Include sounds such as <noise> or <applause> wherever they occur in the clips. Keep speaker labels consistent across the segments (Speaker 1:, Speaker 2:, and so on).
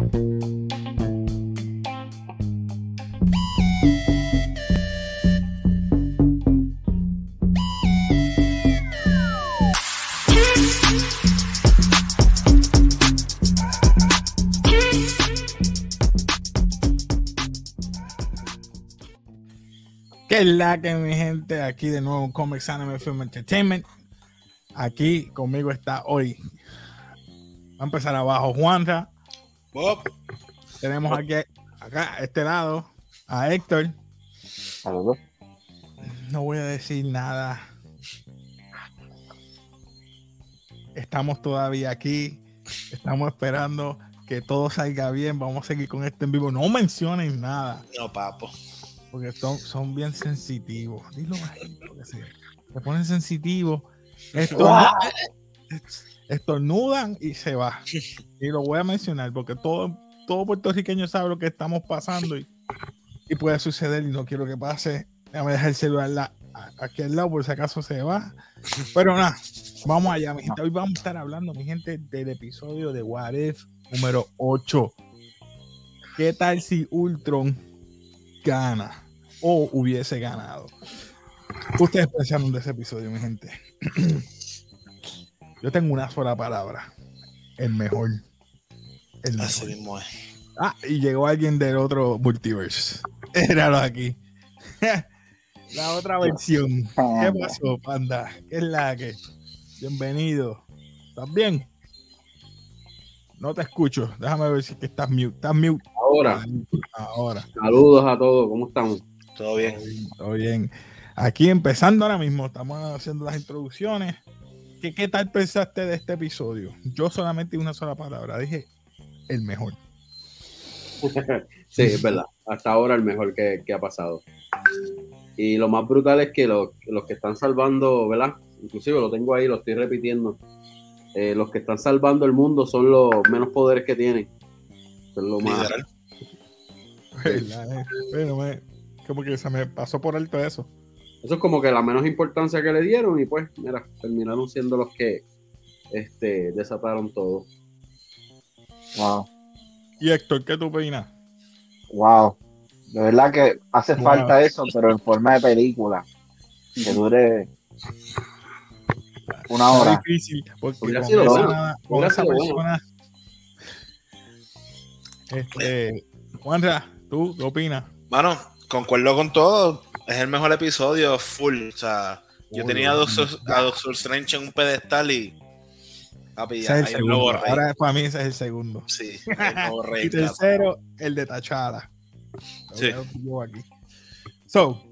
Speaker 1: ¿Qué la que mi gente? Aquí de nuevo Comics Anime Film Entertainment. Aquí conmigo está hoy. Va a empezar abajo Juanra.
Speaker 2: Bob.
Speaker 1: Tenemos aquí, acá, a este lado, a Héctor.
Speaker 3: Saludos.
Speaker 1: No voy a decir nada. Estamos todavía aquí. Estamos esperando que todo salga bien. Vamos a seguir con este en vivo. No mencionen nada.
Speaker 2: No, papo.
Speaker 1: Porque son, son bien sensitivos. Dilo bajito que se, se ponen sensitivos. Estornudan, estornudan y se va. Y lo voy a mencionar porque todo, todo puertorriqueño sabe lo que estamos pasando y, y puede suceder y no quiero que pase. Déjame dejar el celular la- aquí al lado por si acaso se va. Pero nada, vamos allá, mi gente. Hoy vamos a estar hablando, mi gente, del episodio de What If número 8. ¿Qué tal si Ultron gana o hubiese ganado? Ustedes pensaron de ese episodio, mi gente. <clears throat> Yo tengo una sola palabra. El mejor. El mejor.
Speaker 2: Así mismo es.
Speaker 1: Ah, y llegó alguien del otro multiverse. <laughs> Éralo aquí. <laughs> la otra versión. ¿Qué pasó, panda? ¿Qué es la que? Bienvenido. ¿Estás bien? No te escucho. Déjame ver si que estás mute. Estás mute.
Speaker 3: Ahora,
Speaker 1: Ahora.
Speaker 3: saludos a todos, ¿cómo estamos?
Speaker 2: Todo bien.
Speaker 1: Todo bien. Aquí empezando ahora mismo, estamos haciendo las introducciones. ¿Qué, qué tal pensaste de este episodio? Yo solamente una sola palabra. Dije el mejor. <laughs>
Speaker 3: Sí, es verdad. Hasta ahora el mejor que, que ha pasado. Y lo más brutal es que los, los que están salvando, ¿verdad? Inclusive lo tengo ahí, lo estoy repitiendo. Eh, los que están salvando el mundo son los menos poderes que tienen. Es lo más.
Speaker 2: Literal. <laughs>
Speaker 1: ¿Verdad? Bueno, me- como que se me pasó por alto eso.
Speaker 3: Eso es como que la menos importancia que le dieron y pues, mira, terminaron siendo los que este, desataron todo.
Speaker 4: Wow,
Speaker 1: Y Héctor, ¿qué tú opinas?
Speaker 4: wow. De verdad que hace
Speaker 1: Wow.
Speaker 4: falta eso, pero en forma de película. Que dure una hora.
Speaker 1: difícil porque
Speaker 3: Hubiera
Speaker 1: con
Speaker 3: sido
Speaker 1: esa,
Speaker 3: bueno.
Speaker 1: con
Speaker 3: Hubiera
Speaker 1: esa
Speaker 3: bueno.
Speaker 1: persona. Este, Juanra, ¿tú qué opinas?
Speaker 2: Mano, concuerdo con todo. Es el mejor episodio, full. O sea, yo tenía a. Doctor, a Doctor Strange en un pedestal y. Papi,
Speaker 1: es el
Speaker 2: lo borré.
Speaker 1: Ahora para mí ese es el segundo.
Speaker 2: Sí, lo borré. <laughs>
Speaker 1: Y tercero, el de Tachara. Lo
Speaker 2: Sí.
Speaker 1: yo aquí. So,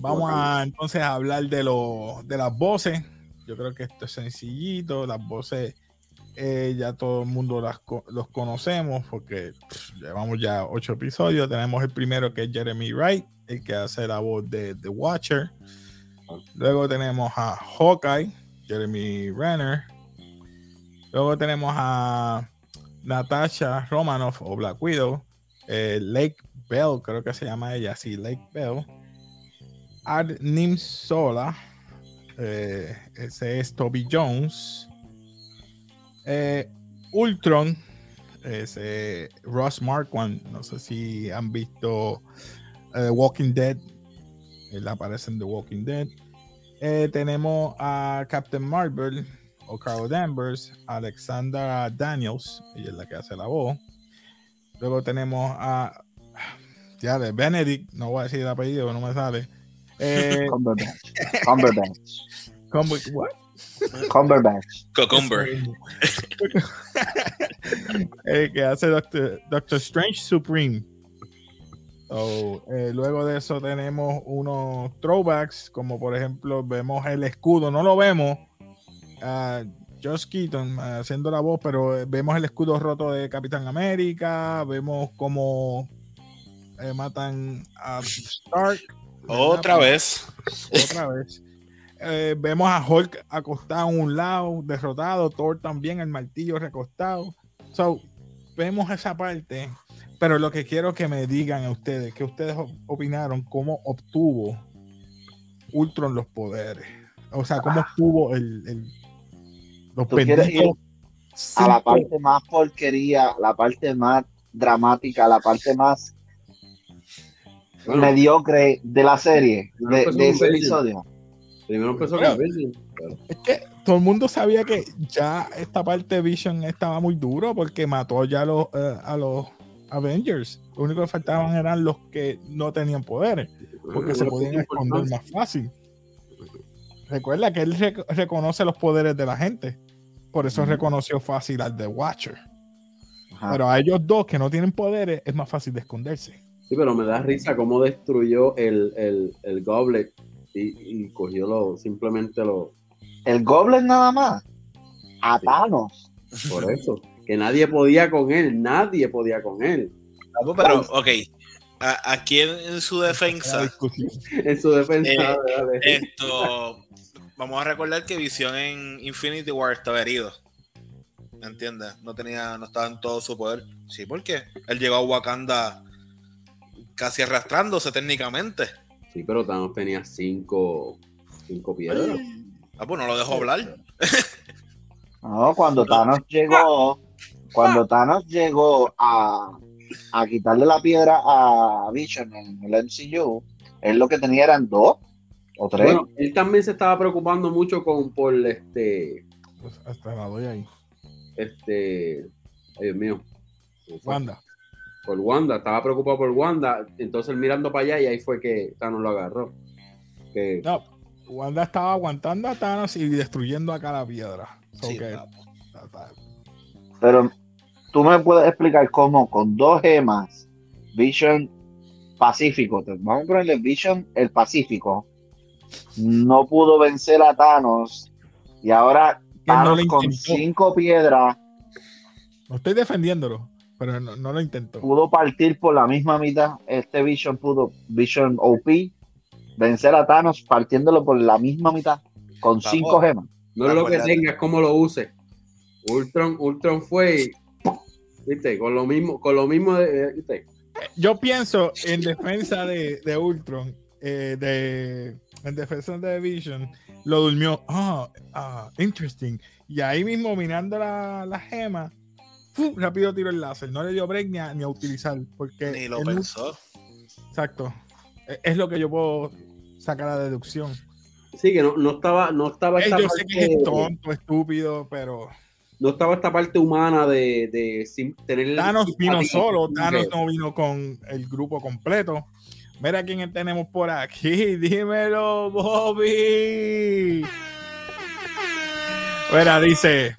Speaker 1: vamos a entonces a hablar de, lo, de las voces. Yo creo que esto es sencillito. Las voces eh, ya todo el mundo las, los conocemos porque llevamos ya ocho episodios. Tenemos el primero que es Jeremy Wright, el que hace la voz de The Watcher. Luego tenemos a Hawkeye, Jeremy Renner. Luego tenemos a Natasha Romanoff o Black Widow. eh, Lake Bell, creo que se llama ella, sí, Lake Bell. Ad Nim Sola, eh, ese es Toby Jones. Eh, Ultron, ese Ross Marquand, no sé si han visto eh, Walking Dead, él aparece en The Walking Dead. Eh, tenemos a Captain Marvel o Carol Danvers, Alexandra Daniels, ella es la que hace la voz. Luego tenemos a ya de Benedict, no voy a decir el apellido, no me sale. <laughs> Eh,
Speaker 4: Cumberbatch. Cumberbatch. <laughs>
Speaker 1: ¿cómo- what?
Speaker 4: Cumberbatch.
Speaker 2: Cucumber.
Speaker 1: el <laughs> que hace Doctor, Doctor Strange Supreme. So, eh, luego de eso tenemos unos throwbacks, como por ejemplo vemos el escudo, no lo vemos, a Josh Keaton ah, haciendo la voz, pero eh, vemos el escudo roto de Capitán América, vemos cómo eh, matan a Stark.
Speaker 2: Otra vez.
Speaker 1: otra vez. Eh, vemos a Hulk acostado en un lado, derrotado, Thor también, el martillo recostado. So, vemos esa parte, pero lo que quiero que me digan a ustedes, que ustedes op- opinaron, cómo obtuvo Ultron los poderes. O sea, cómo obtuvo el, el- los
Speaker 4: ¿Tú quieres
Speaker 1: benditos
Speaker 4: A la parte más porquería, la parte más dramática, la parte más
Speaker 3: Bueno,
Speaker 4: mediocre de la serie, de,
Speaker 3: pues,
Speaker 4: de ese episodio.
Speaker 3: Primero empezó Virgin. pero-
Speaker 1: Es que todo el mundo sabía que ya esta parte de Vision estaba muy duro porque mató ya a los, eh, a los Avengers. Lo único que faltaban eran los que no tenían poderes, porque se podían esconder más fácil. Recuerda que él rec- reconoce los poderes de la gente. Por eso reconoció fácil al The Watcher.
Speaker 4: Ajá.
Speaker 1: Pero a ellos dos que no tienen poderes es más fácil de esconderse.
Speaker 3: Sí, pero me da risa cómo destruyó el, el, el Goblet y, y cogió lo, simplemente lo.
Speaker 4: El Goblin nada más. A Thanos.
Speaker 3: Por eso. Que nadie podía con él, nadie podía con él.
Speaker 2: Vamos, Pero, ok. A- Aquí en, en su defensa.
Speaker 3: En su defensa.
Speaker 2: Eh,
Speaker 3: dale.
Speaker 2: esto. Vamos a recordar que Visión en Infinity War estaba herido. ¿Me entiendes? No tenía, no estaba en todo su poder. Sí, ¿por qué? Él llegó a Wakanda casi arrastrándose técnicamente.
Speaker 3: Sí, pero Thanos tenía cinco, cinco piedras.
Speaker 2: Ah, pues no lo dejó hablar. <laughs>
Speaker 4: No, cuando Thanos llegó, cuando Thanos llegó a, a quitarle la piedra a Vision en el MCU, él lo que tenía eran dos o tres.
Speaker 3: Bueno, él también se estaba preocupando mucho con por este.
Speaker 1: Pues hasta la doy ahí.
Speaker 3: Este. Ay, Dios mío.
Speaker 1: Wanda.
Speaker 3: Por Wanda, estaba preocupado por Wanda. Entonces mirando para allá y ahí fue que Thanos lo agarró. Que,
Speaker 1: No, Wanda estaba aguantando a Thanos y destruyendo acá la piedra. So
Speaker 2: Sí,
Speaker 1: que-.
Speaker 4: Pero tú me puedes explicar cómo con dos gemas, Vision Pacífico, vamos a ponerle Vision el Pacífico, no pudo vencer a Thanos y ahora
Speaker 1: no
Speaker 4: Thanos con cinco piedras
Speaker 1: No estoy defendiéndolo, pero no, no lo intento.
Speaker 4: pudo partir por la misma mitad. Este Vision pudo, Vision OP, vencer a Thanos partiéndolo por la misma mitad con
Speaker 2: Vamos.
Speaker 4: cinco gemas.
Speaker 3: no es lo que tengas, como lo uses. Ultron, Ultron fue y, ¿viste? Con lo mismo, con lo mismo de, ¿viste?
Speaker 1: Yo pienso en defensa de, de Ultron, eh, de, en defensa de Vision, lo durmió. Ah, ah, interesting. Y ahí mismo, mirando la, la gema, ¡fu! rápido tiró el láser. No le dio break ni a, ni a utilizar. Porque
Speaker 2: Ni lo pensó.
Speaker 1: Exacto. Es- Es lo que yo puedo sacar a deducción.
Speaker 3: Sí, que no, no estaba, no estaba
Speaker 1: Eh,
Speaker 3: esta
Speaker 1: yo sé que
Speaker 3: parte-
Speaker 1: es tonto, estúpido, pero
Speaker 3: no estaba esta parte humana de, de sim- tener
Speaker 1: Thanos vino solo, Thanos no vino con el grupo completo. Mira quién tenemos por aquí, <laughs> dímelo, Bobby. Mira, dice,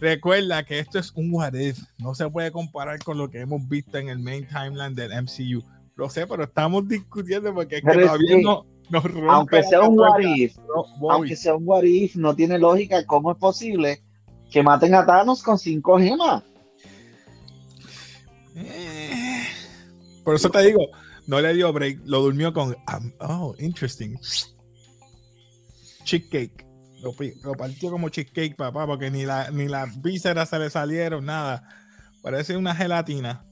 Speaker 1: recuerda que esto es un what if, no se puede comparar con lo que hemos visto en el main timeline del MCU. Lo sé, pero estamos discutiendo porque es que
Speaker 4: Pero
Speaker 1: todavía no nos
Speaker 4: Aunque sea un what if,
Speaker 1: Bobby.
Speaker 4: aunque sea un what if, no tiene lógica cómo es posible que maten a Thanos con cinco gemas.
Speaker 1: Eh, Por eso te digo, no le dio break, lo durmió con um, oh, interesting. Cheesecake. Lo, partió como cheesecake, papá, porque ni la ni las vísceras se le salieron, nada. Parece una gelatina.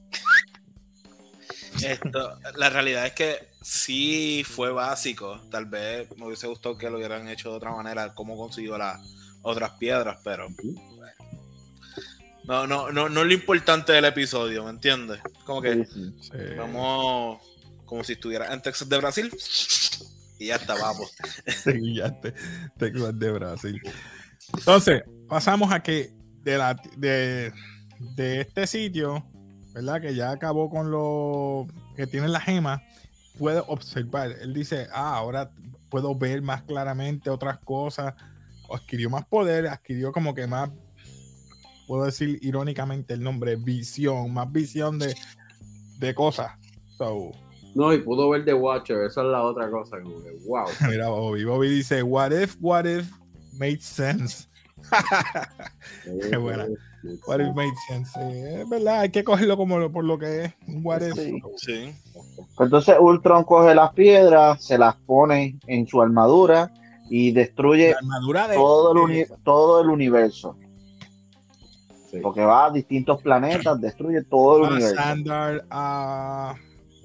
Speaker 2: Esto, la realidad es que sí fue básico. Tal vez me hubiese gustado que lo hubieran hecho de otra manera, cómo consiguió las otras piedras, pero bueno. no, no, no, no es lo importante del episodio, ¿me entiendes? Como que
Speaker 4: Sí, sí.
Speaker 1: Sí.
Speaker 2: vamos como si estuviera en Texas de Brasil y ya está, vamos. <laughs>
Speaker 1: Sí, ya te, Texas de Brasil. Entonces, pasamos a que de, la, de, este sitio, ¿verdad? Que ya acabó con lo que tiene la gema, puede observar. Él dice, ah, ahora puedo ver más claramente otras cosas. Adquirió más poder, adquirió como que más, puedo decir irónicamente el nombre, visión, más visión de, de cosas. So,
Speaker 3: No, y pudo ver The Watcher, esa es la otra cosa. Como que, wow. <laughs>
Speaker 1: Mira, Bobby. Bobby dice, what if, what if made sense? <laughs> Qué buena. What if made sense? Sí, es verdad, hay que cogerlo como lo- por lo que es. Un what if.
Speaker 4: Sí.
Speaker 2: Sí.
Speaker 4: Entonces Ultron coge las piedras, se las pone en su armadura y destruye
Speaker 1: armadura de.
Speaker 4: todo el, uni- todo el universo.
Speaker 3: Sí.
Speaker 4: Porque va a distintos planetas, destruye todo el
Speaker 1: a
Speaker 4: universo.
Speaker 1: Sandar, a.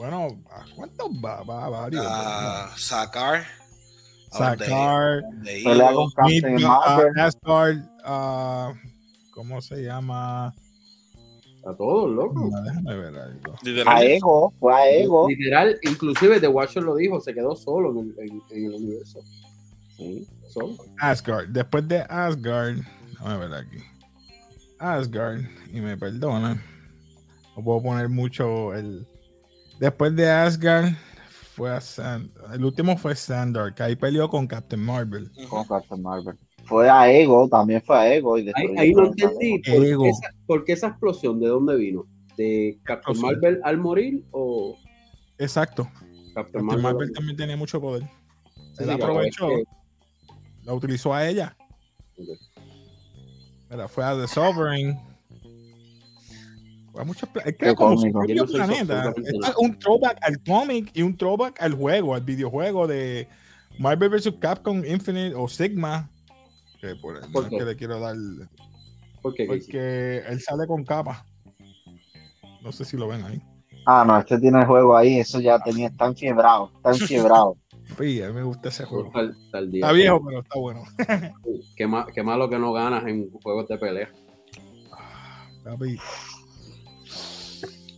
Speaker 1: Bueno, ¿a cuántos va? Va a varios.
Speaker 2: A sacar.
Speaker 1: Sacar, a- ¿Cómo se llama?
Speaker 3: A todos, loco.
Speaker 1: No, déjame ver algo.
Speaker 4: A Ego, fue a Ego.
Speaker 3: Literal, inclusive The Watcher lo dijo, se quedó solo en el, en- en el universo. Sí, solo.
Speaker 1: Asgard. Después de Asgard, déjame ver aquí. Asgard, y me perdonan. No puedo poner mucho el. Después de Asgard, fue a Sand... El último fue Sandor, que ahí peleó con Captain Marvel.
Speaker 4: Con Captain Marvel. Fue a Ego, también fue a Ego. Y
Speaker 3: Ahí, ahí no entendí
Speaker 4: Ego.
Speaker 3: por
Speaker 1: Ego.
Speaker 3: qué, esa, por qué esa explosión, ¿de dónde vino? ¿De Captain
Speaker 1: Explosión.
Speaker 3: Marvel al morir o
Speaker 1: Exacto.
Speaker 3: Captain
Speaker 1: Captain
Speaker 3: Marvel?
Speaker 1: Marvel también tenía mucho poder.
Speaker 3: Sí,
Speaker 1: Él
Speaker 3: sí,
Speaker 1: aprovechó,
Speaker 3: que-
Speaker 1: la utilizó a ella.
Speaker 3: Ok.
Speaker 1: Mira, fue a The Sovereign. A muchos pla- es que como su
Speaker 4: cómico.
Speaker 3: soy
Speaker 1: planeta. Es un throwback al cómic y un throwback al juego, al videojuego de Marvel vs. Capcom Infinite o Sigma. Que por no
Speaker 3: ¿Por
Speaker 1: que le quiero dar.
Speaker 3: ¿Por qué?
Speaker 1: Porque él sale con capa. No sé si lo ven ahí.
Speaker 4: Ah, no, este tiene el juego ahí. Eso ya tenía. Está enfiebrado. Está <laughs> enfiebrado.
Speaker 1: Sí, a mí me gusta ese juego.
Speaker 3: Día.
Speaker 1: Está viejo, pero está bueno.
Speaker 3: Qué, ma- qué malo que no ganas en juegos de pelea.
Speaker 1: Papi,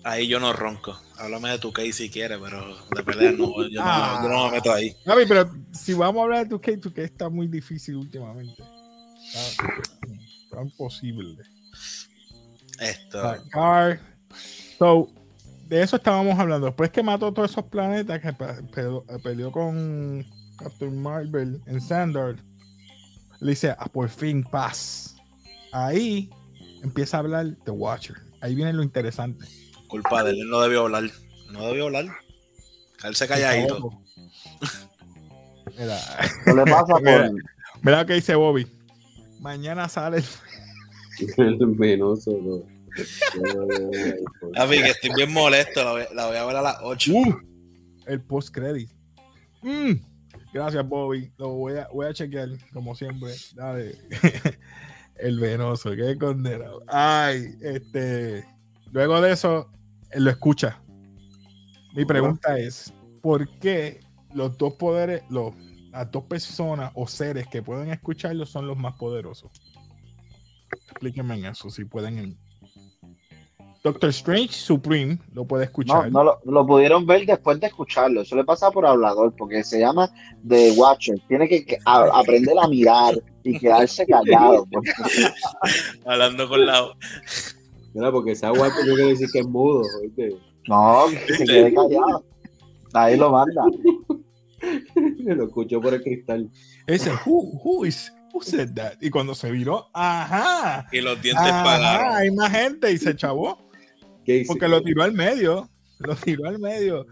Speaker 2: Ahí yo no ronco. Háblame de tu K si quieres, pero de pelea no, yo, no,
Speaker 1: Ah.
Speaker 2: yo no me meto ahí.
Speaker 1: Papi, pero si vamos a hablar de 2K, 2K está muy difícil últimamente. Está, está imposible.
Speaker 2: Esto.
Speaker 1: Sacar. So, de eso estábamos hablando. Después que mató todos esos planetas, que pe- pe- peleó con Captain Marvel en Sandor, le dice, ah, por fin paz. Ahí empieza a hablar The Watcher. Ahí viene lo interesante.
Speaker 2: Culpa de él, él no debió hablar. No debió hablar. Caerse calladito. <laughs>
Speaker 1: Mira,
Speaker 4: ¿Qué le pasa <laughs>
Speaker 1: Mira.
Speaker 4: con.?
Speaker 1: mira lo que dice Bobby. Mañana sale el <laughs>
Speaker 3: venoso, no.
Speaker 2: Papi, que estoy bien molesto. La voy, la voy a ver a las 8.
Speaker 1: Uh, el post credit. Mm, gracias, Bobby. Lo voy a, voy a chequear, como siempre. Dale. el venoso, qué condenado. Ay, este. Luego de eso, él lo escucha. Mi pregunta es: ¿por qué los dos poderes, los, las dos personas o seres que pueden escucharlo son los más poderosos? Explíquenme en eso, si pueden. Doctor Strange Supreme lo puede
Speaker 4: No,
Speaker 1: escuchar.
Speaker 4: no lo, lo pudieron ver después de escucharlo. Eso le pasa por hablador, porque se llama The Watcher. Tiene que, que a- aprender a mirar y quedarse callado. porque- <laughs>
Speaker 2: Hablando con la.
Speaker 3: Mira, porque esa guapo no quiere decir que es mudo, ¿oíste?
Speaker 4: no, que se quede callado. Ahí lo manda. <laughs>
Speaker 3: Lo escuchó por el cristal.
Speaker 1: Ese, who, who is, who said that? Y cuando se viró, ajá,
Speaker 2: Y los dientes
Speaker 1: ajá,
Speaker 2: pagaron.
Speaker 1: hay más gente y se chavó.
Speaker 3: ¿Qué hice?
Speaker 1: Porque lo tiró al medio. Lo tiró al medio.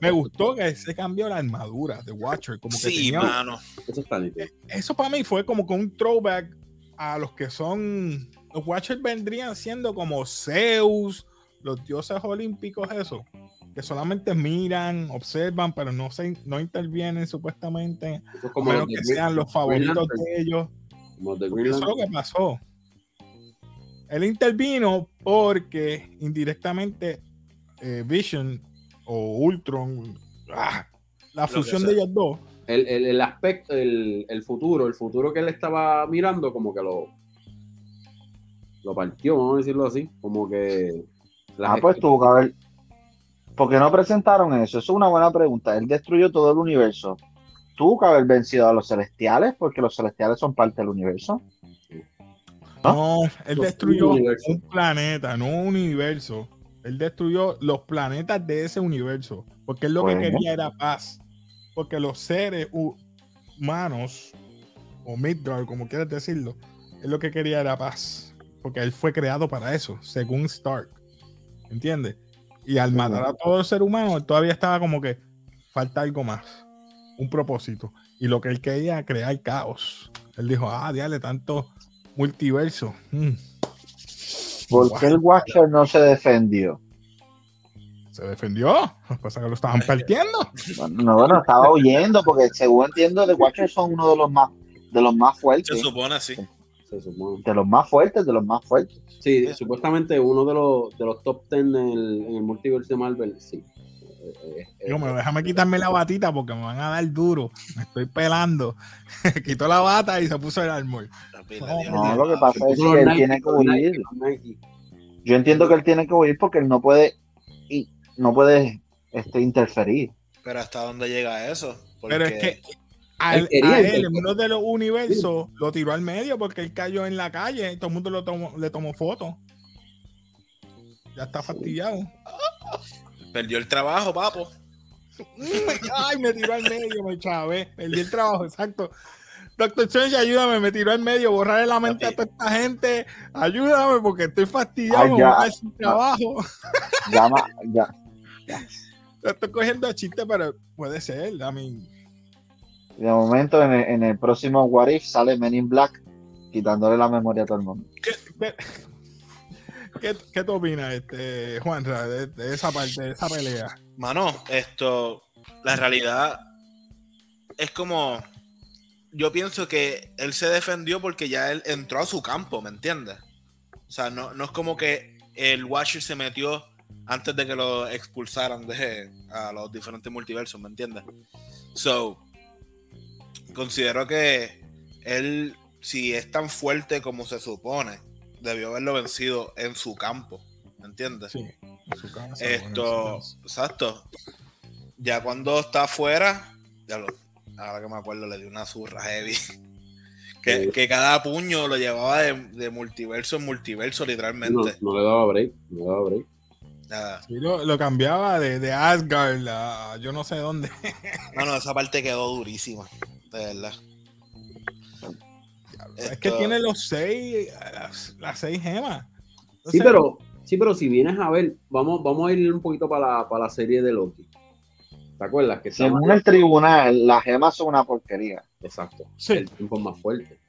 Speaker 1: Me gustó que se cambió la armadura de Watcher. Como que
Speaker 2: Sí,
Speaker 1: tenía-
Speaker 2: mano.
Speaker 3: Eso está
Speaker 1: eso para mí fue como que un throwback a los que son. Los Watchers vendrían siendo como Zeus, los dioses olímpicos, eso. Que solamente miran, observan, pero no, se, no intervienen supuestamente. A
Speaker 3: como
Speaker 1: menos que sean los favoritos de ellos.
Speaker 3: como de
Speaker 1: eso es lo que pasó. Él intervino porque indirectamente eh, Vision o Ultron, ah, la fusión de ellos dos,
Speaker 3: El, el, el aspecto, el, el futuro, el futuro que él estaba mirando, como que lo lo partió, vamos a decirlo así. Como que.
Speaker 4: Ah, pues tuvo que haber. ¿Por qué no presentaron eso? Eso es una buena pregunta. Él destruyó todo el universo. Tuvo que haber vencido a los celestiales, porque los celestiales son parte del universo. ¿Ah?
Speaker 1: no, él
Speaker 3: Los
Speaker 1: destruyó un planeta, no un universo. Él destruyó los planetas de ese universo, porque él lo que quería era paz. Porque los seres hu- humanos, o Midgard, como quieras decirlo, él lo que quería era paz. Porque él fue creado para eso, según Stark. ¿Entiendes? Y al matar a todo el ser humano, él todavía estaba como que falta algo más, un propósito. Y lo que él quería era crear caos. Él dijo, ah, diale, tanto multiverso. Mm.
Speaker 4: ¿Por qué el Watcher no se defendió?
Speaker 1: Se defendió. Lo que pasa es que lo estaban partiendo.
Speaker 4: No, bueno, estaba huyendo, porque según entiendo, The Watcher son uno de los más, de los más
Speaker 2: Se
Speaker 4: fuertes.
Speaker 2: supone así.
Speaker 3: Se supone.
Speaker 4: De los más fuertes, de los más fuertes.
Speaker 3: Sí, supuestamente uno de los, de los top 10 en el, en el multiverso de Marvel, sí. eh, eh,
Speaker 1: Digo, me- déjame quitarme la batita porque me van a dar duro. Me estoy pelando. <laughs> Quitó la bata y se puso el armor. No,
Speaker 4: lo que pasa es que él tiene que huir. Yo entiendo que él tiene que huir porque él no puede no puede este, interferir.
Speaker 2: Pero hasta dónde llega eso?
Speaker 1: Pero es que a
Speaker 3: Él
Speaker 1: él,
Speaker 3: quería
Speaker 1: a él, en uno de los universos lo tiró al medio porque él cayó en la calle y todo el mundo lo tomó, le tomó foto. Ya está fastidiado.
Speaker 2: perdió el trabajo, papo. <laughs>
Speaker 1: Ay, me tiró al medio, me chavé. Perdí el trabajo, exacto. Doctor Strange, ayúdame, me tiró al medio, borrarle la mente a toda esta gente. Ayúdame porque estoy fastidiado,
Speaker 4: Ay,
Speaker 1: me
Speaker 4: ya.
Speaker 1: voy a quedar sin trabajo.
Speaker 4: Llama, ya,
Speaker 1: Lo estoy cogiendo a chiste, pero puede ser. I mean,
Speaker 4: de momento en el, en el próximo What If sale Men in Black quitándole la memoria a todo el mundo.
Speaker 1: ¿qué, qué, qué tú opinas, este, Juanra, de, de esa parte, de esa pelea?
Speaker 2: Mano, esto, la realidad es como, yo pienso que él se defendió porque ya él entró a su campo, ¿me entiendes? O sea, no, no es como que el Watcher se metió antes de que lo expulsaran de a los diferentes multiversos, ¿me entiendes? So, considero que él, si es tan fuerte como se supone, debió haberlo vencido en su campo, ¿me entiendes?
Speaker 1: Sí, en su casa,
Speaker 2: Esto,
Speaker 1: en su
Speaker 2: exacto. Ya cuando está afuera, ya lo, ahora que me acuerdo, le dio una zurra heavy. <laughs> Que,
Speaker 3: Sí.
Speaker 2: que cada puño lo llevaba de, de multiverso en multiverso,
Speaker 3: No,
Speaker 2: literalmente.
Speaker 3: no le daba break, no le daba break.
Speaker 1: Sí, lo, lo cambiaba de, de Asgard a yo no sé dónde. <laughs>
Speaker 2: No, no, esa parte quedó durísima, de verdad.
Speaker 1: Es que tiene los seis, las, las seis gemas.
Speaker 3: Sí, pero, sí, pero si vienes a ver, vamos, vamos a ir un poquito para la, para la serie de Loki. ¿Te acuerdas? Que estaba-
Speaker 4: Según el tribunal, las gemas son una porquería.
Speaker 3: Exacto.
Speaker 1: Sí.
Speaker 3: El tiempo es más fuerte.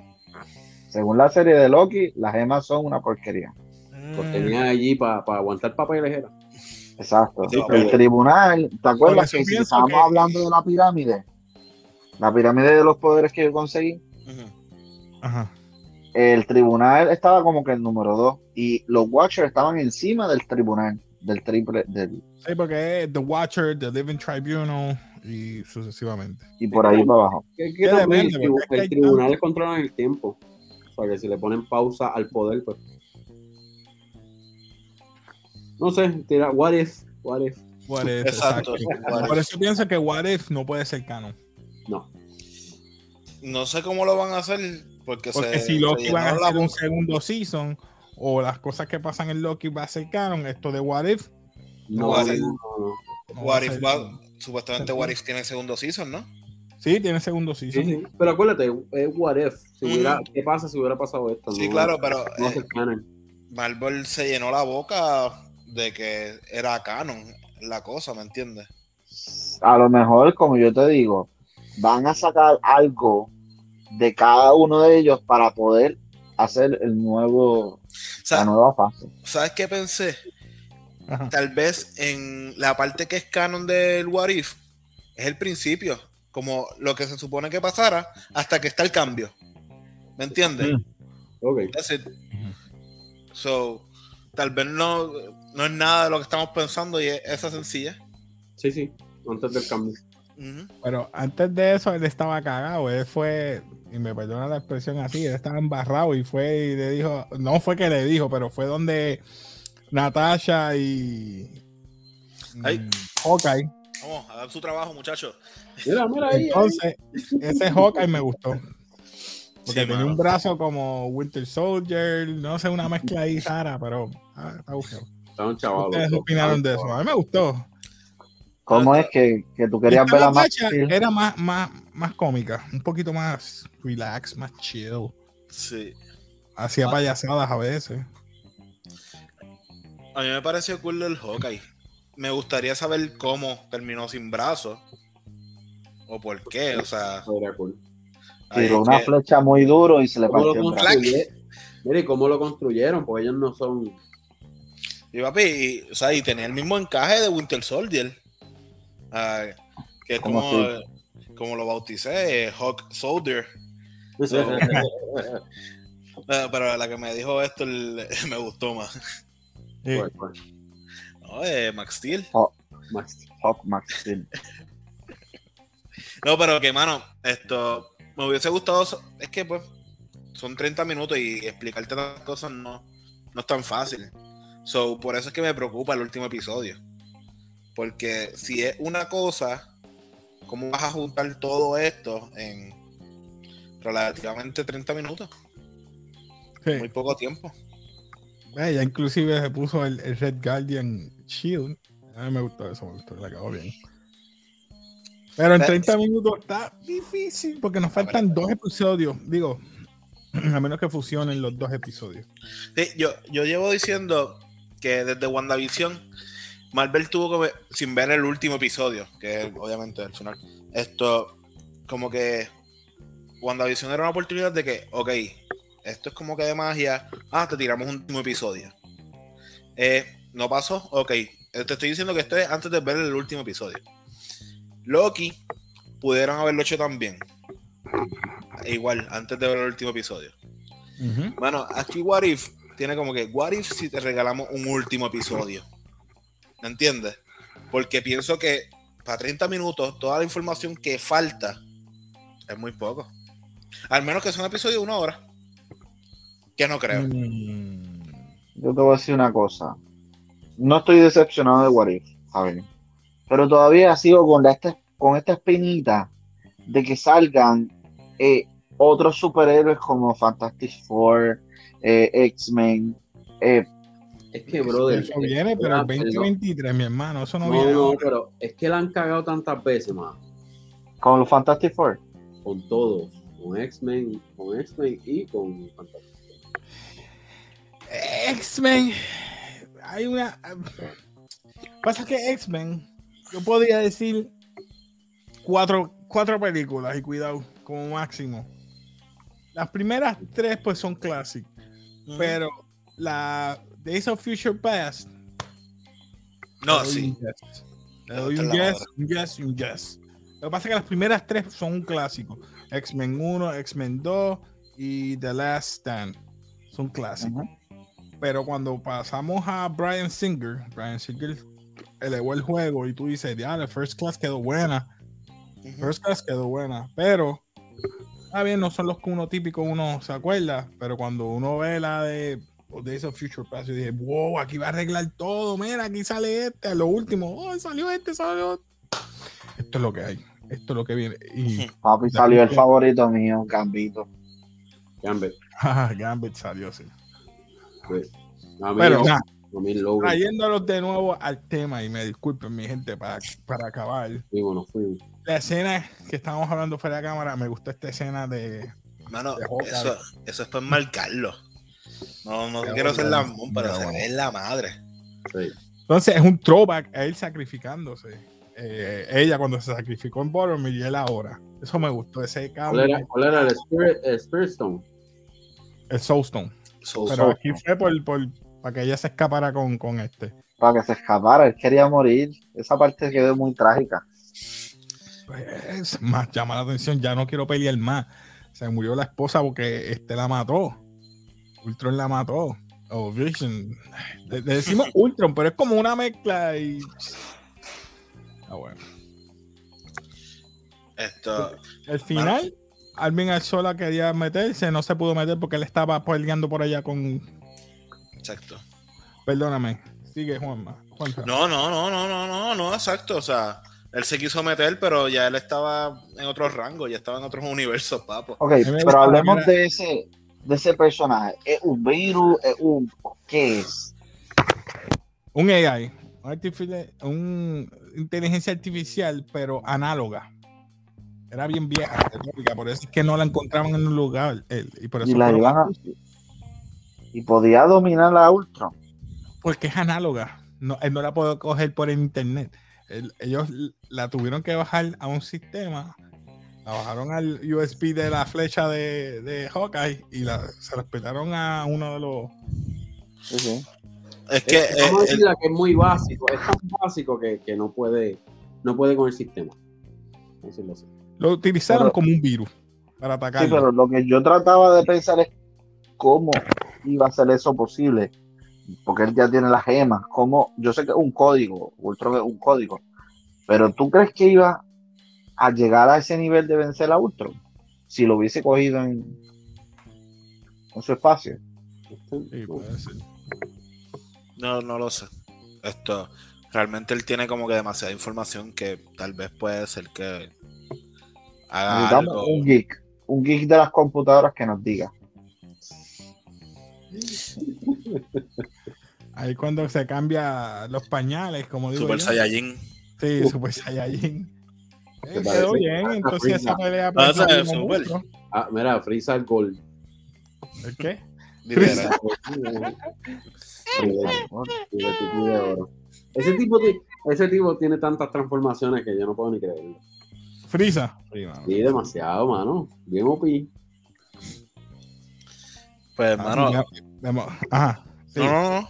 Speaker 4: Según la serie de Loki, las gemas son una porquería.
Speaker 3: Los
Speaker 1: mm,
Speaker 3: tenía allí para aguantar papeles.
Speaker 4: Exacto.
Speaker 2: Sí,
Speaker 4: el tribunal, ¿te acuerdas que si estábamos
Speaker 1: que-
Speaker 4: hablando de la pirámide? La pirámide de los poderes que yo conseguí.
Speaker 1: Ajá.
Speaker 4: el tribunal estaba como que el número dos y los Watchers estaban encima del tribunal, del triple, del,
Speaker 1: Sí, porque es The Watcher, The Living Tribunal y sucesivamente.
Speaker 4: y por ahí para abajo.
Speaker 3: ¿Qué, qué
Speaker 1: Que
Speaker 3: también
Speaker 1: depende,
Speaker 3: el, el tribunal controla el tiempo. O sea, que si le ponen pausa al poder, pues. No sé, tira, what if, what if.
Speaker 1: What if,
Speaker 2: Exacto.
Speaker 1: exacto.
Speaker 2: What
Speaker 1: Por
Speaker 2: if.
Speaker 1: eso pienso que What If no puede ser canon.
Speaker 3: No.
Speaker 2: No sé cómo lo van a hacer, porque,
Speaker 1: Porque
Speaker 2: se,
Speaker 1: si Loki
Speaker 2: se
Speaker 1: van a hacer un segundo season o las cosas que pasan en Loki va a ser canon, esto de What If.
Speaker 3: No,
Speaker 2: What
Speaker 3: no,
Speaker 2: if.
Speaker 3: no,
Speaker 2: What If va- supuestamente. What If tiene segundo season, ¿no?
Speaker 1: Sí, tiene segundo season.
Speaker 3: Sí, sí. Pero acuérdate, es what if. Si ¿Qué pasa si hubiera pasado esto?
Speaker 2: Sí,
Speaker 3: No-
Speaker 2: claro, pero
Speaker 3: No
Speaker 2: eh,
Speaker 3: es el canon.
Speaker 2: Marvel se llenó la boca de que era canon la cosa, ¿me entiendes?
Speaker 4: A lo mejor, como yo te digo, van a sacar algo de cada uno de ellos para poder hacer el nuevo, la nueva fase.
Speaker 2: ¿Sabes qué pensé?
Speaker 1: Ajá.
Speaker 2: Tal vez en la parte que es canon del What If es el principio, como lo que se supone que pasara hasta que está el cambio. ¿Me entiendes?
Speaker 1: Mm.
Speaker 3: Ok.
Speaker 2: That's it. So, tal vez no, no es nada de lo que estamos pensando y es esa sencilla.
Speaker 3: Sí, sí. Antes del cambio.
Speaker 1: Pero antes de eso, él estaba cagado. Él fue, y me perdona la expresión así, él estaba embarrado y fue y le dijo, no fue que le dijo, pero fue donde Natasha y
Speaker 2: Ay.
Speaker 1: mm, Hawkeye.
Speaker 2: Vamos, hagan su trabajo, muchachos.
Speaker 3: Mira, mira ahí. ahí.
Speaker 1: Entonces, ese Hawkeye me gustó. Porque
Speaker 2: Sí,
Speaker 1: tenía
Speaker 2: mano.
Speaker 1: un brazo como Winter Soldier, no sé, una mezcla ahí rara, pero ah, está bujado.
Speaker 3: Estaban chavalos.
Speaker 1: Ustedes opinaron de eso. A mí me gustó.
Speaker 4: ¿Cómo es que, que tú querías ver a Max
Speaker 1: era más, más, más cómica, un poquito más relax, más chill.
Speaker 2: Sí.
Speaker 1: Hacía
Speaker 2: Ah.
Speaker 1: payasadas a veces.
Speaker 2: A mí me pareció cool el Hawkeye. Me gustaría saber cómo terminó sin brazos. O por qué, o sea.
Speaker 3: Era cool.
Speaker 4: Tiró una
Speaker 2: que-
Speaker 4: flecha muy duro y se le
Speaker 3: ¿Cómo lo
Speaker 4: partió el brazo.
Speaker 3: ¿y cómo lo construyeron? Porque ellos no son.
Speaker 2: Y papi, y, o sea, y tenía el mismo encaje de Winter Soldier. Ah, que es
Speaker 4: ¿Cómo
Speaker 2: como, como lo bauticé, eh, Hawk Soldier. So- Ah, <laughs> pero la que me dijo esto el- <laughs> me gustó más.
Speaker 1: Sí.
Speaker 3: Pues, pues.
Speaker 2: No, eh, Max Steel.
Speaker 4: Max, fuck Max Steel.
Speaker 2: No, pero que, mano, esto me hubiese gustado. Es que, pues, son 30 minutos y explicarte las cosas no, no es tan fácil. So, por eso es que me preocupa el último episodio. Porque si es una cosa, ¿cómo vas a juntar todo esto en relativamente 30 minutos?
Speaker 1: Sí.
Speaker 2: Muy poco tiempo.
Speaker 1: Eh, ya inclusive se puso el, el Red Guardian Shield. A mí me gustó eso, me gustó, le acabó bien. Pero en
Speaker 2: Pero-
Speaker 1: 30 minutos está difícil porque nos faltan dos episodios. Digo, <clears throat> a menos que fusionen los dos episodios.
Speaker 2: Sí, yo, yo llevo diciendo que desde WandaVision, Marvel tuvo que, sin ver el último episodio, que es obviamente el final, esto, como que WandaVision era una oportunidad de que, ok, esto es como que de magia, ah, te tiramos un último episodio. Eh, no pasó, ok, eh, te estoy diciendo que esto es antes de ver el último episodio. Loki, pudieron haberlo hecho también. Igual, antes de ver el último episodio. Bueno, aquí What If tiene como que, What If si te regalamos un último episodio? ¿Me entiendes? Porque pienso que para 30 minutos toda la información que falta es muy poco. Al menos que sea un episodio de una hora. Que no creo.
Speaker 1: Mm,
Speaker 4: Yo te voy a decir una cosa. No estoy decepcionado de What If, Javi. Pero todavía sigo con, la, este- con esta espinita de que salgan eh, otros superhéroes como Fantastic Four, eh, X-Men. eh,
Speaker 3: Es que, brother.
Speaker 1: eso viene, pero el
Speaker 3: espérate,
Speaker 1: 2023, mi hermano, eso no,
Speaker 3: No,
Speaker 1: viene.
Speaker 3: no,
Speaker 1: ahora.
Speaker 3: pero es que la han cagado tantas veces, más.
Speaker 4: con los Fantastic Four.
Speaker 3: Con todos. Con X-Men, con X-Men y con Fantastic Four.
Speaker 1: X-Men. Hay una. Pasa que X-Men, yo podría decir cuatro, cuatro películas y cuidado, como máximo. Las primeras tres, pues son clásicas, pero la Days of Future Past.
Speaker 2: No, sí.
Speaker 1: un yes. Le doy un yes, un yes y un yes. Lo que pasa es que las primeras tres son un clásico. X-Men 1, X-Men 2 y The Last Stand. Son clásicos. Pero cuando pasamos a Brian Singer, Brian Singer elevó el juego y tú dices, ya, la First Class quedó buena. First Class quedó buena. Pero, está bien, no son los que uno típico uno se acuerda. Pero cuando uno ve la de Days of Future Past, yo dije, wow, aquí va a arreglar todo. Mira, aquí sale este, a lo último. Oh, salió este, salió. otro". Esto es lo que hay. Esto es lo que viene. Y
Speaker 4: Papi, salió el favorito mío, Gambito.
Speaker 3: Gambit.
Speaker 1: ah, Gambit salió, sí.
Speaker 3: Pues,
Speaker 1: Pero, trayéndolos de nuevo al tema, y me disculpen, mi gente, para, para acabar.
Speaker 3: Fuimos, nos fuimos.
Speaker 1: La escena que estábamos hablando fuera de cámara, me gustó esta escena de.
Speaker 2: Mano,
Speaker 1: De
Speaker 2: eso, eso es para marcarlo. No, no
Speaker 1: Qué
Speaker 2: quiero ser lambón, pero
Speaker 1: bueno.
Speaker 2: ve la madre.
Speaker 3: Sí.
Speaker 1: Entonces es un throwback a él sacrificándose. Eh, ella cuando se sacrificó en Buttermilk y él ahora. Eso me gustó, ese
Speaker 3: ¿Cuál
Speaker 1: cambio.
Speaker 3: era, cuál era el Spirit, el Spirit Stone?
Speaker 1: El Soulstone.
Speaker 2: So-
Speaker 1: Pero aquí fue por, por- para que ella se escapara con, con este.
Speaker 4: Para que se escapara, él quería morir. Esa parte quedó muy trágica.
Speaker 1: Pues, <laughs> más llama la atención, ya no quiero pelear más. Se murió la esposa porque este la mató. Ultron la mató. O Vision. Le, le decimos <laughs> Ultron, pero es como una mezcla y. Ah, bueno.
Speaker 2: Esto,
Speaker 1: El final, Alvin Alzola quería meterse, no se pudo meter porque él estaba peleando por allá con.
Speaker 2: exacto.
Speaker 1: Perdóname. Sigue, Juanma. Juanma.
Speaker 2: No, no, no, no, no, no, no, exacto. O sea, él se quiso meter, pero ya él estaba en otro rango, ya estaba en otros universos, papo.
Speaker 4: Ok, pero hablemos de ese, de ese personaje. ¿Es un virus? ¿Es un qué es?
Speaker 1: Un AI. Un, inteligencia artificial, pero análoga. Era bien vieja, por eso es que no la encontraban en un lugar. él, y por eso
Speaker 4: Y la iban
Speaker 1: a-
Speaker 4: a- y podía dominar a Ultron.
Speaker 1: porque es análoga. No, él no la puede coger por el internet. Él- ellos la tuvieron que bajar a un sistema. La bajaron al USB de la flecha de, de Hawkeye y la, se respetaron a uno de los.
Speaker 4: Sí, sí.
Speaker 2: Es que
Speaker 3: Es-
Speaker 2: eh,
Speaker 3: vamos a
Speaker 2: el-
Speaker 3: decirle que es muy básico, es tan básico que, que no puede no puede con el sistema. Así.
Speaker 1: Lo utilizaron
Speaker 4: Pero-
Speaker 1: como un virus para
Speaker 4: Sí,
Speaker 1: atacarlo.
Speaker 4: pero lo que yo trataba de pensar es cómo iba a ser eso posible. Porque él ya tiene las gemas, como yo sé que es un código, Ultron es un código, pero ¿tú crees que iba a llegar a ese nivel de vencer a Ultron? Si lo hubiese cogido en, en su espacio.
Speaker 1: Sí, puede ser.
Speaker 2: No, no lo sé. Esto, realmente él tiene como que demasiada información que tal vez puede ser que haga
Speaker 4: Necesitamos
Speaker 2: algo.
Speaker 4: un geek, un geek de las computadoras que nos diga.
Speaker 1: Ahí cuando se cambia los pañales, como digo
Speaker 2: Super
Speaker 1: yo.
Speaker 2: Saiyajin.
Speaker 1: Sí, Super Saiyajin. Eh,
Speaker 3: Se
Speaker 1: quedó
Speaker 3: parece
Speaker 1: bien,
Speaker 3: a
Speaker 1: entonces esa pelea
Speaker 2: Ah, esa
Speaker 1: pues.
Speaker 3: Ah, mira, Freeza Gold.
Speaker 1: ¿El qué?
Speaker 3: Divertido de oro. Ese tipo, ti- ese tipo tiene tantas transformaciones que yo no puedo ni creerlo.
Speaker 1: Frisa.
Speaker 3: Sí, demasiado, mano. Bien OP.
Speaker 2: Pues, hermano.
Speaker 1: Ah, Vemos- Ajá. Sí.
Speaker 2: No, no, no.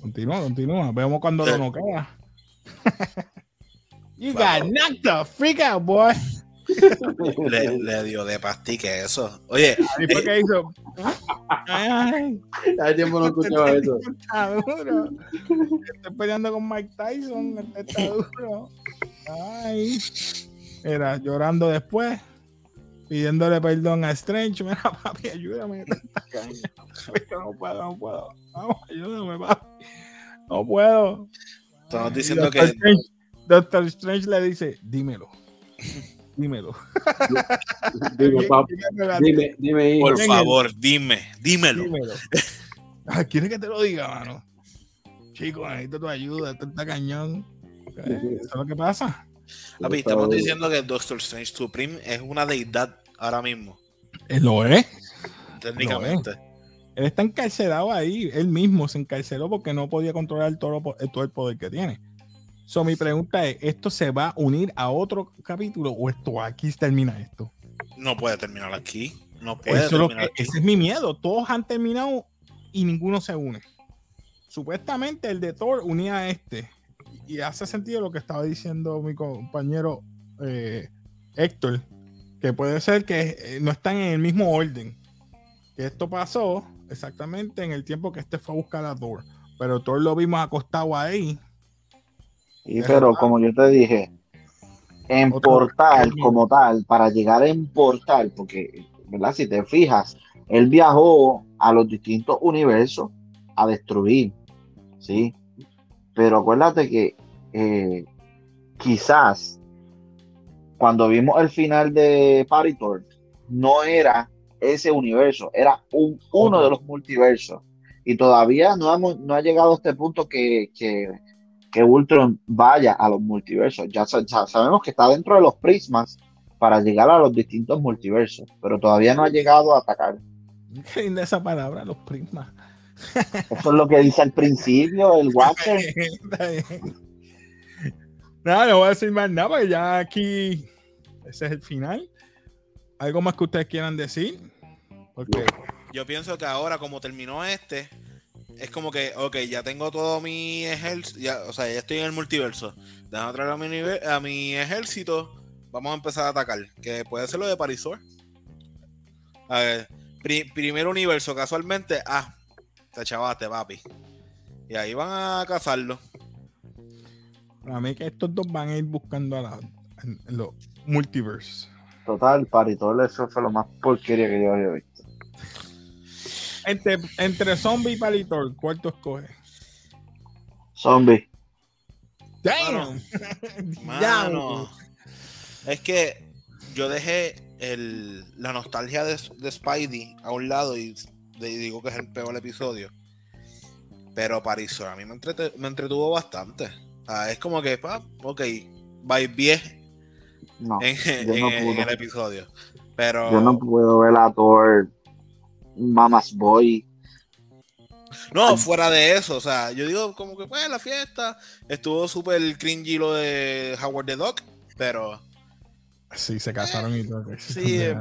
Speaker 1: Continúa, continúa. Vemos cuando
Speaker 2: Sí.
Speaker 1: lo noquea. <laughs> you got knocked the freak out, boy. <laughs>
Speaker 2: Le, le dio de pastique eso. Oye,
Speaker 1: Ahí fue que hizo. Ay,
Speaker 3: Hace tiempo no escuchaba eso.
Speaker 1: está duro. Estoy peleando con Mike Tyson. Este está duro. Ay. Era llorando después. Pidiéndole perdón a Strange. Mira, papi, ayúdame. <laughs> No puedo, no puedo. Vamos, ayúdame, papi. No puedo.
Speaker 2: estamos diciendo
Speaker 1: Doctor
Speaker 2: que
Speaker 1: Strange, Doctor Strange le dice, dímelo. Dímelo. <laughs>
Speaker 3: Dime, papi. Dime, dime, hijo.
Speaker 2: por favor, dime, dímelo.
Speaker 1: Dímelo. Ah, ¿Quieres que te lo diga, mano? Chico, necesito tu ayuda. Esto está cañón. Eso es lo que pasa.
Speaker 2: Papi, estamos diciendo que Doctor Strange Supreme es una deidad ahora mismo,
Speaker 1: Él lo es.
Speaker 2: técnicamente.
Speaker 1: Él está encarcelado ahí. Él mismo se encarceló porque no podía controlar todo, lo- todo el poder que tiene. So, mi pregunta es: ¿esto se va a unir a otro capítulo o esto aquí termina esto?
Speaker 2: No puede terminar aquí. No puede
Speaker 1: Eso es
Speaker 2: terminar
Speaker 1: que-
Speaker 2: aquí.
Speaker 1: ese es mi miedo. Todos han terminado y ninguno se une. Supuestamente el de Thor unía a este. Y hace sentido lo que estaba diciendo mi compañero eh, Héctor. Que puede ser que eh, no están en el mismo orden. Que esto pasó exactamente en el tiempo que este fue a buscar a Thor. Pero Thor lo vimos acostado ahí.
Speaker 4: Y pero como yo te dije, en
Speaker 1: Otro-
Speaker 4: portal como tal, para llegar en portal, porque, ¿verdad? Si te fijas, él viajó a los distintos universos a destruir, ¿sí? Pero acuérdate que eh, quizás cuando vimos el final de Paritor, no era ese universo, era un, uno de los multiversos. Y todavía no, hemos, no ha llegado a este punto que, que, que Ultron vaya a los multiversos. Ya, sa- ya sabemos que está dentro de los prismas para llegar a los distintos multiversos, pero todavía no ha llegado a atacar. <laughs>
Speaker 1: Qué linda esa palabra, los prismas.
Speaker 4: Eso es lo que dice al principio el. <laughs>
Speaker 1: Está bien. Nada, no voy a decir más nada, porque ya aquí ese es el final. ¿Algo más que ustedes quieran decir? Porque
Speaker 2: Yo pienso que ahora, como terminó este, es como que, ok, ya tengo todo mi ejército, o sea, ya estoy en el multiverso. Déjame traer a mi, nive- a mi ejército, vamos a empezar a atacar. Que puede ser lo de Parisor. A ver, pri- primer universo, casualmente, ah, te chavaste, papi. Y ahí van a cazarlo.
Speaker 1: Para mí que estos dos van a ir buscando a la, en- en los multiverse.
Speaker 4: Total, Paritol, eso fue lo más porquería que yo había visto.
Speaker 1: Entre, entre zombie y palitor, ¿cuál tú escoges?
Speaker 4: Zombie.
Speaker 1: Damn.
Speaker 2: Mano, <laughs> es que yo dejé el, la nostalgia de, de Spidey a un lado y de- digo que es el peor episodio. Pero Parisor a mí me, entrete- me entretuvo bastante. Ah, es como que, pa, ok, by 10
Speaker 4: No,
Speaker 2: en,
Speaker 4: yo no
Speaker 2: en- en
Speaker 4: pude.
Speaker 2: el episodio. Pero
Speaker 4: yo no puedo ver a Thor, Mama's Boy.
Speaker 2: no, fuera de eso, o sea, yo digo como que, pues, la fiesta estuvo súper cringy lo de Howard the Duck, pero
Speaker 1: Sí, se casaron y todo.
Speaker 2: Sí, eh,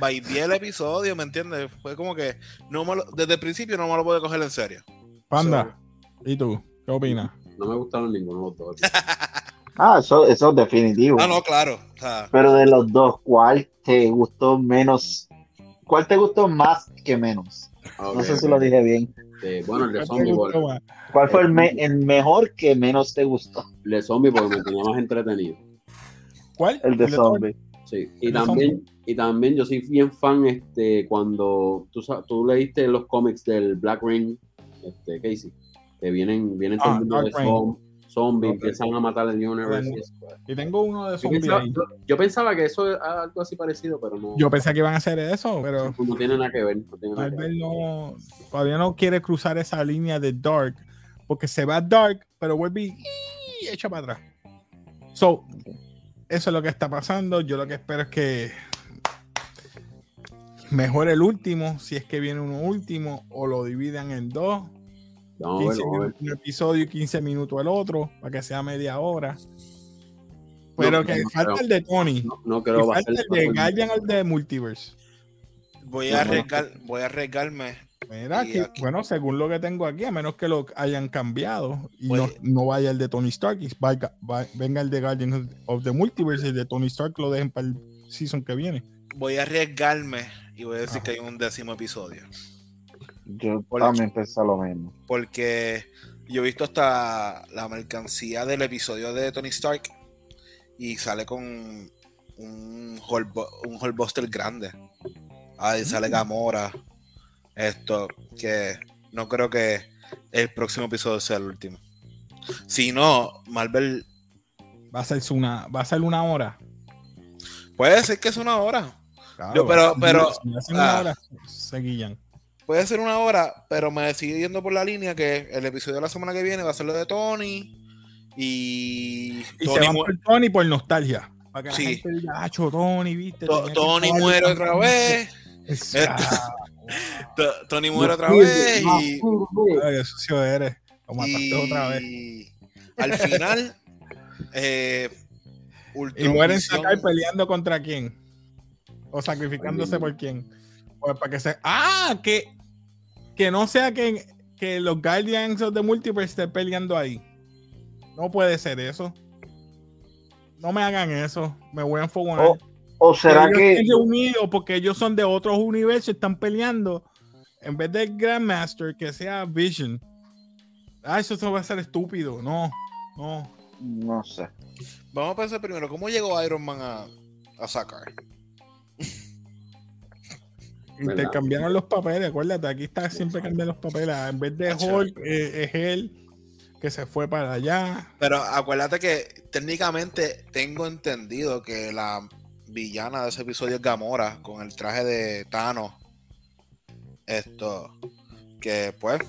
Speaker 2: by 10 el episodio, ¿me entiendes? Fue como que no me lo- desde el principio no me lo puedo coger en serio.
Speaker 1: Panda, ¿y tú? ¿Qué opinas?
Speaker 3: No me gustaron ninguno de los dos. <laughs>
Speaker 4: Ah, eso, eso es definitivo.
Speaker 2: Ah, no, claro. O sea,
Speaker 4: Pero de los dos, ¿cuál te gustó menos? ¿Cuál te gustó más que menos? No sé si lo dije bien.
Speaker 3: Bueno, el de
Speaker 1: ¿Cuál
Speaker 3: zombie,
Speaker 1: más?
Speaker 4: ¿Cuál fue el, me- el mejor que menos te gustó?
Speaker 3: el de zombie porque me tenía más entretenido.
Speaker 1: ¿Cuál?
Speaker 4: El de
Speaker 1: Thor?
Speaker 4: zombie.
Speaker 3: Sí, y
Speaker 1: El
Speaker 3: también, y también yo soy bien fan este, cuando tú, sa- tú leíste los cómics del Black Ring, este, Casey, que vienen, vienen todo
Speaker 1: Ah,
Speaker 3: el mundo de zombies,
Speaker 1: Ok.
Speaker 3: empiezan a matar al universe.
Speaker 1: Y tengo uno de zombies
Speaker 3: yo, yo pensaba que eso es algo así parecido, pero no,
Speaker 1: Yo pensé que iban a hacer eso, pero
Speaker 3: no tiene nada que ver. No nada que ver.
Speaker 1: Marvel no, todavía no quiere cruzar esa línea de Dark, porque se va Dark, pero vuelve y, echa para atrás. So, eso es lo que está pasando. Yo lo que espero es que mejore el último, si es que viene uno último, o lo dividan en dos.
Speaker 3: Vamos a ver,
Speaker 1: 15
Speaker 3: vamos a ver.
Speaker 1: minutos un episodio y 15 minutos el otro, para que sea media hora. Pero
Speaker 3: No,
Speaker 1: que
Speaker 3: no
Speaker 1: falta el de Tony.
Speaker 3: No, creo va a
Speaker 1: falta
Speaker 3: ser
Speaker 1: el de Guardian of the Multiverse.
Speaker 2: Voy a arriesgar, voy a arriesgarme.
Speaker 1: Mira, que,
Speaker 2: aquí-
Speaker 1: bueno, según lo que tengo aquí, a menos que lo hayan cambiado y no,
Speaker 2: Pues-
Speaker 1: no vaya el de Tony Stark y vaya- va- venga el de Guardian of the Multiverse y el de Tony Stark lo dejen para el season que viene.
Speaker 2: Voy a arriesgarme y voy a decir
Speaker 1: Ajá.
Speaker 2: que hay un décimo episodio.
Speaker 4: Yo también pensé lo mismo.
Speaker 2: Porque yo he visto hasta la mercancía del episodio de Tony Stark y sale con un, un Hulkbuster grande. Ahí sale Gamora. Esto, que no creo que el próximo episodio sea el último. Si no, Marvel
Speaker 1: Va a ser una, va a ser una hora.
Speaker 2: puede ser que es una hora.
Speaker 1: Claro,
Speaker 2: Yo, pero- pero-
Speaker 1: si hacen una
Speaker 2: ah.
Speaker 1: hora, se guillan.
Speaker 2: Puede ser una hora, pero me sigue yendo por la línea que el episodio de la semana que viene va a ser lo de Tony. Y,
Speaker 1: Y
Speaker 2: Tony,
Speaker 1: se van por Tony por nostalgia. Para que la
Speaker 2: Sí.
Speaker 1: gente diga, "Acho, Tony, viste.
Speaker 2: To- muere otra
Speaker 1: campeonato".
Speaker 2: vez. <laughs> Tony muere otra vez. Y,
Speaker 1: Ay, qué sucio eres. Lo mataste otra vez.
Speaker 2: al final, eh,
Speaker 1: Y mueren sacar peleando contra quién. O sacrificándose
Speaker 3: Ay,
Speaker 1: por quién. Pues para que se. ¡Ah! Que, que no sea que, que los Guardians of the Multiverse estén peleando ahí. No puede ser eso. No me hagan eso. Me voy a enfogonar.
Speaker 4: O, o será
Speaker 1: ellos
Speaker 4: que
Speaker 1: estén reunidos porque ellos son de otros universos, están peleando. En vez de Grandmaster, que sea Vision. Ah, eso se va a ser estúpido. No, no.
Speaker 4: no sé.
Speaker 2: Vamos a pensar primero, ¿cómo llegó Iron Man a, a sacar?
Speaker 1: Intercambiaron los papeles, acuérdate, aquí está siempre cambian los papeles. En vez de. Hulk, eh, es él que se fue para allá.
Speaker 2: Pero acuérdate que técnicamente tengo entendido que la villana de ese episodio es Gamora con el traje de Thanos. Esto, que pues,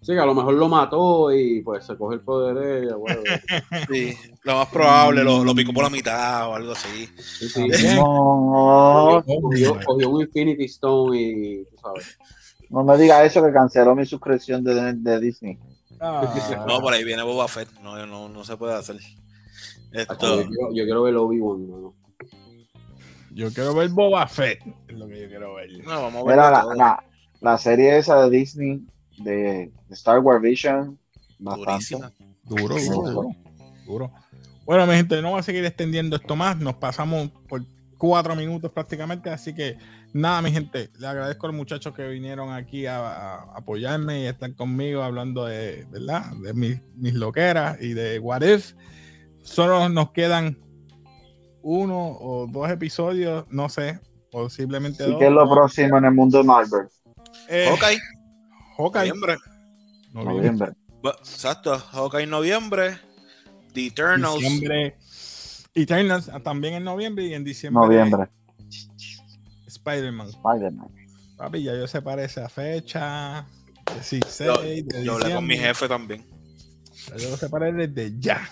Speaker 3: Sí, que a lo mejor lo mató y pues se coge el poder de ella. bueno. <laughs>
Speaker 2: sí, lo más probable lo, lo picó por la mitad o algo así.
Speaker 3: Sí, sí. <laughs>
Speaker 4: No,
Speaker 3: Cogió, cogió un Infinity Stone y tú sabes.
Speaker 4: no me diga eso que canceló mi suscripción de, de Disney.
Speaker 1: Ah,
Speaker 2: No, por ahí viene Boba Fett, no, no, no se puede hacer.
Speaker 3: Yo
Speaker 2: Esto,
Speaker 3: quiero, yo quiero ver Obi-Wan. mano.
Speaker 1: yo quiero ver Boba Fett. Es lo que yo quiero ver.
Speaker 2: no, vamos a ver.
Speaker 4: Mira, la, la, la serie esa de Disney de, Star Wars Vision, bastante.
Speaker 1: Duro, duro, duro, duro. Bueno, mi gente, no voy a seguir extendiendo esto más. Nos pasamos por cuatro minutos prácticamente. Así que nada, mi gente, le agradezco a los muchachos que vinieron aquí a, a apoyarme y están conmigo hablando de, ¿verdad? De mis, mis loqueras y de What If. Solo nos quedan uno o dos episodios, no sé, posiblemente
Speaker 4: ¿Y
Speaker 1: dos.
Speaker 4: qué es lo próximo en el mundo de Marvel?
Speaker 1: Eh,
Speaker 2: Hawkeye,
Speaker 1: Hawkeye.
Speaker 2: noviembre.
Speaker 1: Noviembre.
Speaker 2: Exacto, Hawkeye en noviembre. The Eternals.
Speaker 1: Diciembre. Eternals ah, también en noviembre y en diciembre.
Speaker 4: Noviembre.
Speaker 1: Spider-Man.
Speaker 4: Spider-Man.
Speaker 1: Papi, ya yo separé esa fecha. 16
Speaker 2: Yo,
Speaker 1: de
Speaker 2: yo hablé con mi jefe también.
Speaker 1: Ya Yo lo separé desde ya.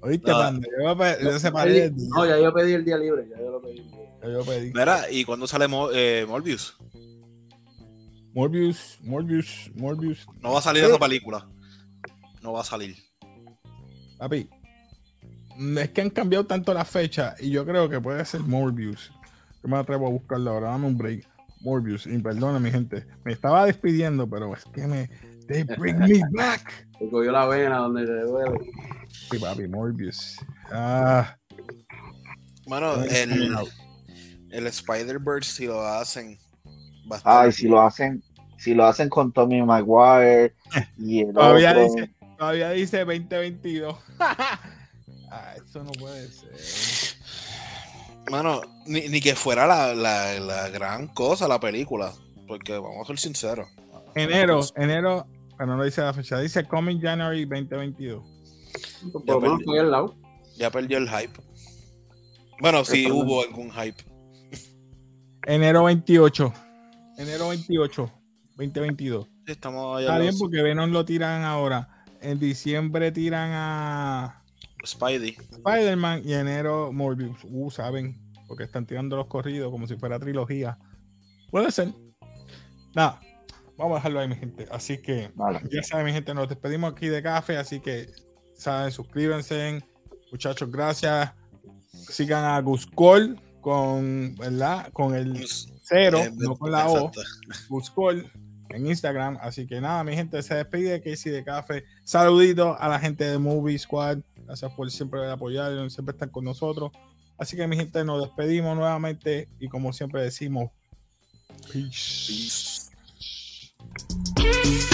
Speaker 1: ¿Oíste,
Speaker 2: No.
Speaker 1: Panda? Yo lo pe- lo separé desde
Speaker 3: No, ya yo pedí el día libre. Ya yo lo pedí.
Speaker 1: ya. Yo pedí.
Speaker 2: Mira, ¿y cuándo sale Mo- eh, Morbius?
Speaker 1: Morbius, Morbius, Morbius.
Speaker 2: No va a salir esa película. No va a salir.
Speaker 1: Papi, es que han cambiado tanto la fecha y yo creo que puede ser Morbius. Yo me atrevo a buscarlo ahora, dame un break. Morbius, y perdona mi gente, me estaba despidiendo, pero es que me. They bring me <laughs> back.
Speaker 3: Te cogió la vena donde te duele.
Speaker 1: Sí, papi, Morbius. Ah,
Speaker 2: Bueno, el, el Spider-Verse, si lo hacen,
Speaker 4: Ay, si lo hacen, si lo hacen con Tommy Maguire y el <laughs>
Speaker 1: Todavía
Speaker 4: otro,
Speaker 1: dice, todavía dice 2022. <laughs> ah, eso no puede ser.
Speaker 2: Mano, ni, ni que fuera la, la, la gran cosa la película. Porque vamos a ser sinceros.
Speaker 1: Enero, enero, pero no dice la fecha, dice Coming January 2022.
Speaker 3: Por lo menos estoy al lado.
Speaker 2: Ya perdió el hype. Bueno, sí hubo algún hype.
Speaker 1: Enero 28. Enero 28, 2022.
Speaker 2: Sí, estamos allá
Speaker 1: Está
Speaker 2: en
Speaker 1: bien
Speaker 2: los-
Speaker 1: porque Venom lo tiran ahora. En diciembre tiran a
Speaker 2: Spidey.
Speaker 1: Spider-Man y enero Morbius. Uh, saben, porque están tirando los corridos como si fuera trilogía. Puede ser. Nada, vamos a dejarlo ahí, mi gente. Así que
Speaker 4: Vale.
Speaker 1: ya saben, mi gente, nos despedimos aquí de café. Así que, saben, suscríbanse. Muchachos, gracias. Sigan a Guscol con, ¿verdad? Con el cero,
Speaker 2: Eh,
Speaker 1: no con la O. Buscol en Instagram. Así que nada, mi gente se despide de Casey de Café. Saludito a la gente de Movie Squad. Gracias por siempre apoyarnos, siempre estar con nosotros. Así que mi gente, nos despedimos nuevamente y como siempre decimos, peace.
Speaker 2: Peace.